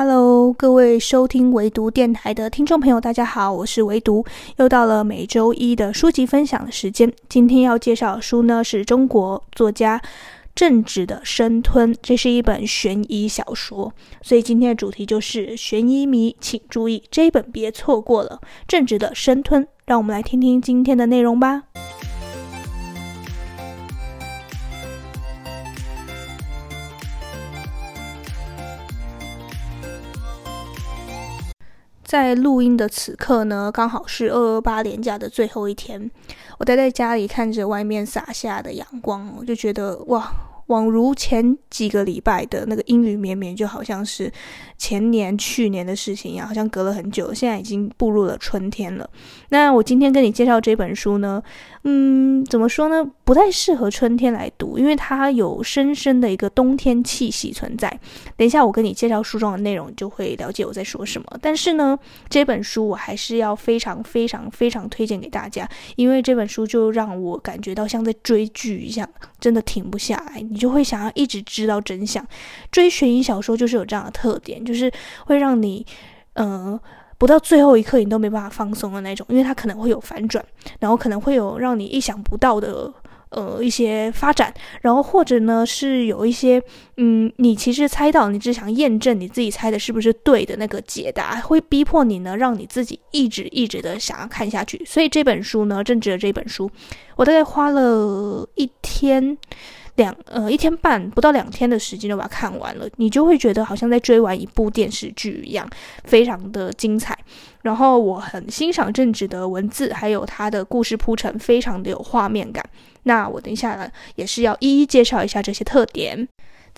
Hello，各位收听唯读电台的听众朋友，大家好，我是唯读，又到了每周一的书籍分享的时间。今天要介绍的书呢，是中国作家郑芷的《生吞》，这是一本悬疑小说，所以今天的主题就是悬疑迷，请注意，这一本别错过了。郑芷的《生吞》，让我们来听听今天的内容吧。在录音的此刻呢，刚好是二二八连假的最后一天。我待在家里，看着外面洒下的阳光，我就觉得哇，宛如前几个礼拜的那个阴雨绵绵，就好像是前年、去年的事情一样，好像隔了很久。现在已经步入了春天了。那我今天跟你介绍这本书呢，嗯，怎么说呢？不太适合春天来读，因为它有深深的一个冬天气息存在。等一下我跟你介绍书中的内容，就会了解我在说什么。但是呢，这本书我还是要非常非常非常推荐给大家，因为这本书就让我感觉到像在追剧一样，真的停不下来，你就会想要一直知道真相。追悬疑小说就是有这样的特点，就是会让你，呃。不到最后一刻，你都没办法放松的那种，因为它可能会有反转，然后可能会有让你意想不到的呃一些发展，然后或者呢是有一些嗯，你其实猜到，你只想验证你自己猜的是不是对的那个解答，会逼迫你呢，让你自己一直一直的想要看下去。所以这本书呢，正值的这本书，我大概花了一天。两呃一天半不到两天的时间就把它看完了，你就会觉得好像在追完一部电视剧一样，非常的精彩。然后我很欣赏正直的文字，还有他的故事铺陈，非常的有画面感。那我等一下呢，也是要一一介绍一下这些特点。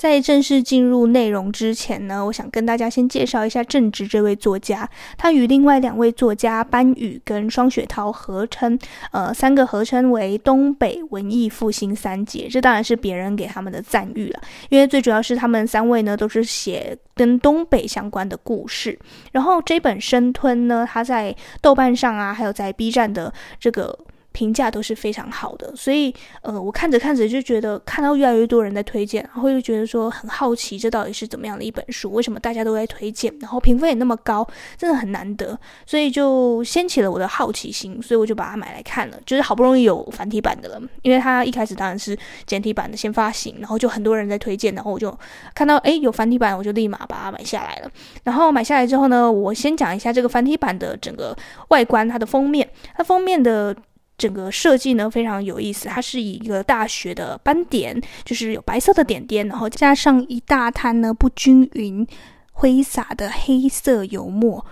在正式进入内容之前呢，我想跟大家先介绍一下郑芷这位作家。他与另外两位作家班宇跟双雪涛合称，呃，三个合称为东北文艺复兴三杰。这当然是别人给他们的赞誉了，因为最主要是他们三位呢都是写跟东北相关的故事。然后这本《生吞》呢，他在豆瓣上啊，还有在 B 站的这个。评价都是非常好的，所以呃，我看着看着就觉得看到越来越多人在推荐，然后又觉得说很好奇，这到底是怎么样的一本书？为什么大家都在推荐？然后评分也那么高，真的很难得，所以就掀起了我的好奇心，所以我就把它买来看了。就是好不容易有繁体版的了，因为它一开始当然是简体版的先发行，然后就很多人在推荐，然后我就看到诶有繁体版，我就立马把它买下来了。然后买下来之后呢，我先讲一下这个繁体版的整个外观，它的封面，它封面的。整个设计呢非常有意思，它是以一个大雪的斑点，就是有白色的点点，然后加上一大滩呢不均匀挥洒的黑色油墨，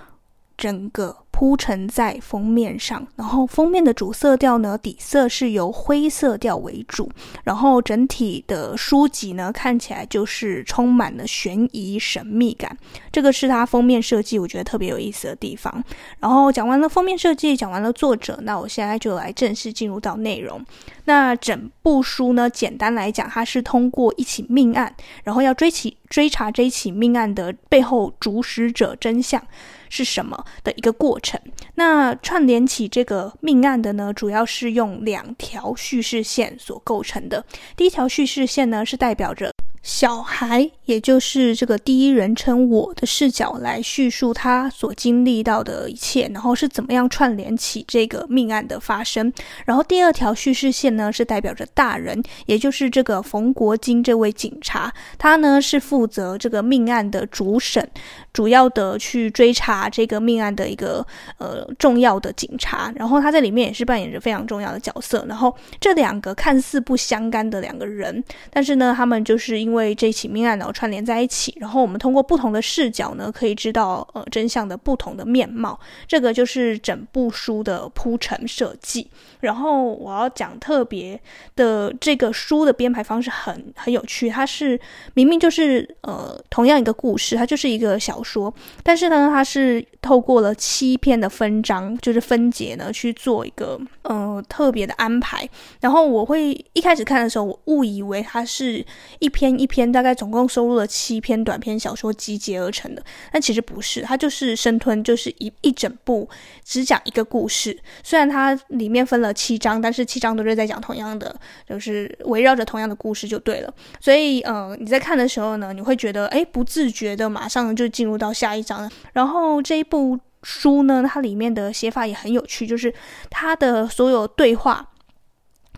整个。铺陈在封面上，然后封面的主色调呢，底色是由灰色调为主，然后整体的书籍呢，看起来就是充满了悬疑神秘感。这个是它封面设计，我觉得特别有意思的地方。然后讲完了封面设计，讲完了作者，那我现在就来正式进入到内容。那整部书呢，简单来讲，它是通过一起命案，然后要追起追查这一起命案的背后主使者真相。是什么的一个过程？那串联起这个命案的呢，主要是用两条叙事线所构成的。第一条叙事线呢，是代表着小孩，也就是这个第一人称我的视角来叙述他所经历到的一切，然后是怎么样串联起这个命案的发生。然后第二条叙事线呢，是代表着大人，也就是这个冯国金这位警察，他呢是负责这个命案的主审，主要的去追查这个命案的一个呃重要的警察。然后他在里面也是扮演着非常重要的角色。然后这两个看似不相干的两个人，但是呢，他们就是因为为这起命案然后串联在一起，然后我们通过不同的视角呢，可以知道呃真相的不同的面貌。这个就是整部书的铺陈设计。然后我要讲特别的，这个书的编排方式很很有趣，它是明明就是呃同样一个故事，它就是一个小说，但是呢，它是透过了七篇的分章，就是分节呢去做一个呃特别的安排。然后我会一开始看的时候，我误以为它是一篇一篇，大概总共收录了七篇短篇小说集结而成的。但其实不是，它就是生吞，就是一一整部只讲一个故事。虽然它里面分了七章，但是七章都是在讲同样的，就是围绕着同样的故事就对了。所以呃你在看的时候呢，你会觉得哎不自觉的马上就进入到下一章了。然后这一部书呢，它里面的写法也很有趣，就是它的所有对话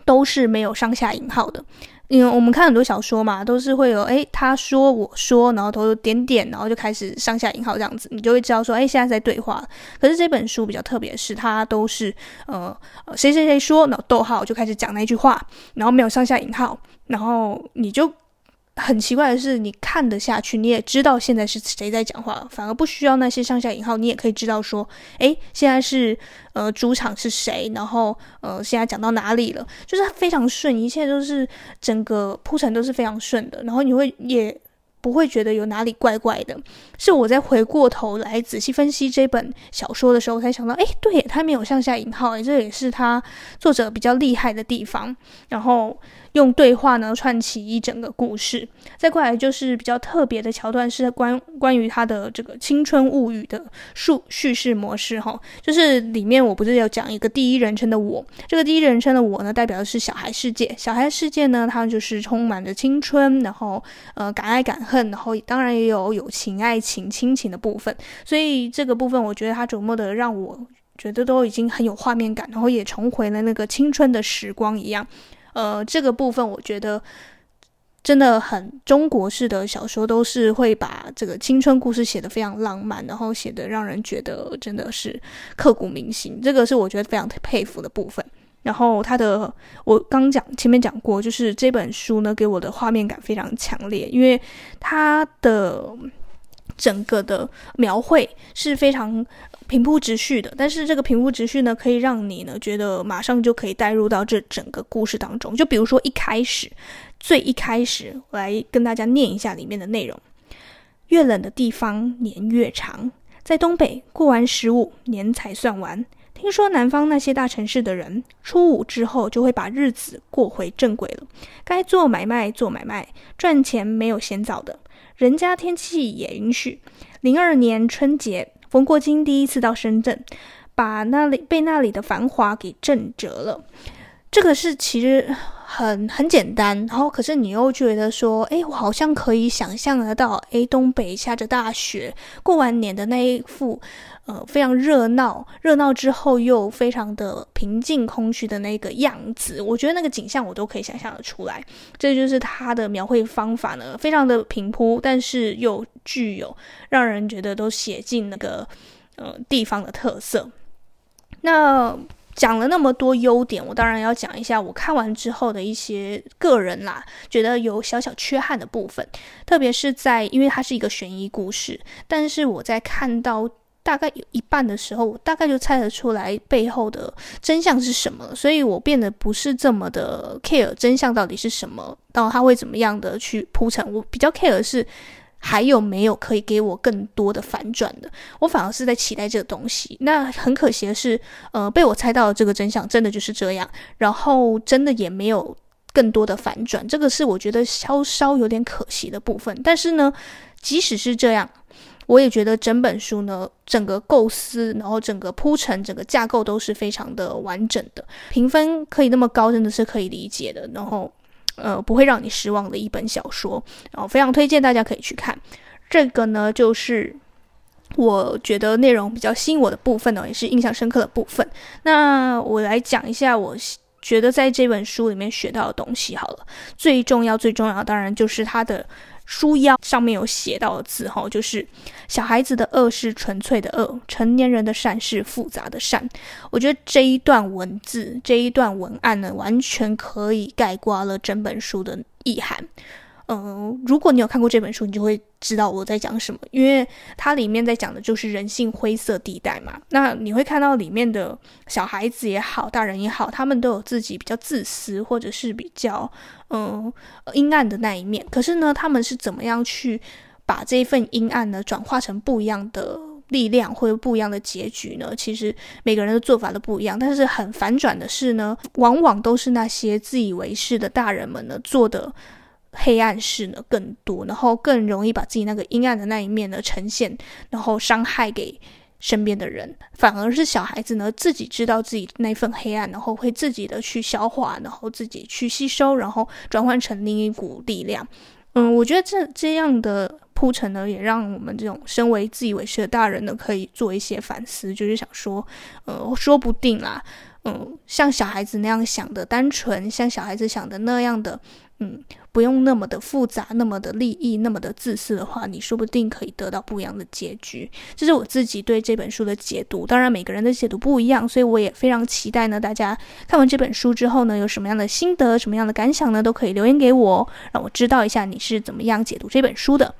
都是没有上下引号的。因为我们看很多小说嘛，都是会有诶，他说我说，然后都有点点，然后就开始上下引号这样子，你就会知道说，诶，现在在对话。可是这本书比较特别是，它都是呃谁谁谁说，然后逗号就开始讲那句话，然后没有上下引号，然后你就。很奇怪的是，你看得下去，你也知道现在是谁在讲话，反而不需要那些上下引号，你也可以知道说，诶，现在是呃主场是谁，然后呃现在讲到哪里了，就是非常顺，一切都是整个铺陈都是非常顺的，然后你会也不会觉得有哪里怪怪的。是我在回过头来仔细分析这本小说的时候，我才想到，诶，对，他没有上下引号，诶，这也是他作者比较厉害的地方，然后。用对话呢串起一整个故事，再过来就是比较特别的桥段，是关关于他的这个青春物语的叙叙事模式哈，就是里面我不是有讲一个第一人称的我，这个第一人称的我呢，代表的是小孩世界，小孩世界呢，它就是充满着青春，然后呃敢爱敢恨，恨然后当然也有友情、爱情、亲情的部分，所以这个部分我觉得他琢磨的让我觉得都已经很有画面感，然后也重回了那个青春的时光一样。呃，这个部分我觉得真的很中国式的小说，都是会把这个青春故事写得非常浪漫，然后写得让人觉得真的是刻骨铭心。这个是我觉得非常佩服的部分。然后他的，我刚讲前面讲过，就是这本书呢给我的画面感非常强烈，因为它的整个的描绘是非常。平铺直叙的，但是这个平铺直叙呢，可以让你呢觉得马上就可以带入到这整个故事当中。就比如说一开始，最一开始，我来跟大家念一下里面的内容：越冷的地方年越长，在东北过完十五年才算完。听说南方那些大城市的人，初五之后就会把日子过回正轨了，该做买卖做买卖，赚钱没有嫌早的，人家天气也允许。零二年春节。冯国金第一次到深圳，把那里被那里的繁华给震折了。这个是其实很很简单，然后可是你又觉得说，诶，我好像可以想象得到，诶，东北下着大雪，过完年的那一副，呃，非常热闹，热闹之后又非常的平静空虚的那个样子，我觉得那个景象我都可以想象得出来。这就是他的描绘方法呢，非常的平铺，但是又具有让人觉得都写进那个呃地方的特色。那。讲了那么多优点，我当然要讲一下我看完之后的一些个人啦，觉得有小小缺憾的部分。特别是在因为它是一个悬疑故事，但是我在看到大概有一半的时候，我大概就猜得出来背后的真相是什么，所以我变得不是这么的 care 真相到底是什么，然后它会怎么样的去铺陈。我比较 care 是。还有没有可以给我更多的反转的？我反而是在期待这个东西。那很可惜的是，呃，被我猜到的这个真相真的就是这样，然后真的也没有更多的反转，这个是我觉得稍稍有点可惜的部分。但是呢，即使是这样，我也觉得整本书呢，整个构思，然后整个铺陈，整个架构都是非常的完整的，评分可以那么高，真的是可以理解的。然后。呃，不会让你失望的一本小说，然后非常推荐大家可以去看。这个呢，就是我觉得内容比较吸引我的部分呢，也是印象深刻的部分。那我来讲一下，我觉得在这本书里面学到的东西好了。最重要、最重要，当然就是它的。书腰上面有写到的字哈，就是小孩子的恶是纯粹的恶，成年人的善是复杂的善。我觉得这一段文字，这一段文案呢，完全可以概括了整本书的意涵。嗯、如果你有看过这本书，你就会知道我在讲什么，因为它里面在讲的就是人性灰色地带嘛。那你会看到里面的小孩子也好，大人也好，他们都有自己比较自私或者是比较嗯、阴暗的那一面。可是呢，他们是怎么样去把这一份阴暗呢转化成不一样的力量或者不一样的结局呢？其实每个人的做法都不一样。但是很反转的是呢，往往都是那些自以为是的大人们呢做的黑暗事呢更多，然后更容易把自己那个阴暗的那一面呢呈现，然后伤害给身边的人。反而是小孩子呢自己知道自己那份黑暗，然后会自己的去消化，然后自己去吸收，然后转换成另一股力量。嗯，我觉得这这样的铺陈呢，也让我们这种身为自以为是的大人呢，可以做一些反思，就是想说，呃，说不定啦，嗯，像小孩子那样想的单纯，像小孩子想的那样的。嗯，不用那么的复杂，那么的利益，那么的自私的话，你说不定可以得到不一样的结局。这是我自己对这本书的解读。当然，每个人的解读不一样，所以我也非常期待呢，大家看完这本书之后呢，有什么样的心得，什么样的感想呢，都可以留言给我，让我知道一下你是怎么样解读这本书的。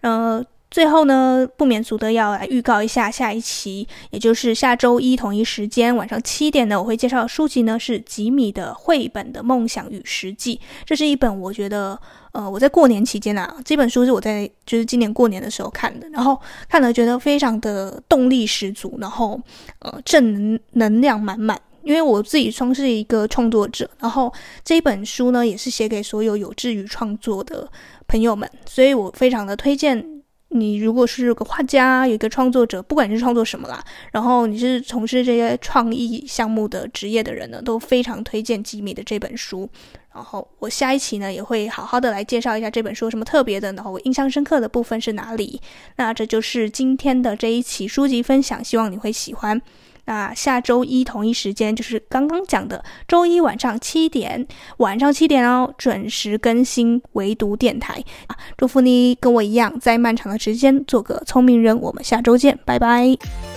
呃。最后呢，不免俗的要来预告一下下一期，也就是下周一同一时间晚上七点呢，我会介绍的书籍呢是吉米的《绘本的梦想与实际》。这是一本我觉得，呃，我在过年期间啊，这本书是我在就是今年过年的时候看的，然后看了觉得非常的动力十足，然后呃正能能量满满。因为我自己算是一个创作者，然后这本书呢也是写给所有有志于创作的朋友们，所以我非常的推荐。你如果是个画家，有一个创作者，不管是创作什么啦，然后你是从事这些创意项目的职业的人呢，都非常推荐吉米的这本书。然后我下一期呢也会好好的来介绍一下这本书有什么特别的，然后我印象深刻的部分是哪里。那这就是今天的这一期书籍分享，希望你会喜欢。那下周一同一时间，就是刚刚讲的周一晚上七点，晚上七点哦，准时更新唯独电台啊！祝福你跟我一样，在漫长的时间做个聪明人。我们下周见，拜拜。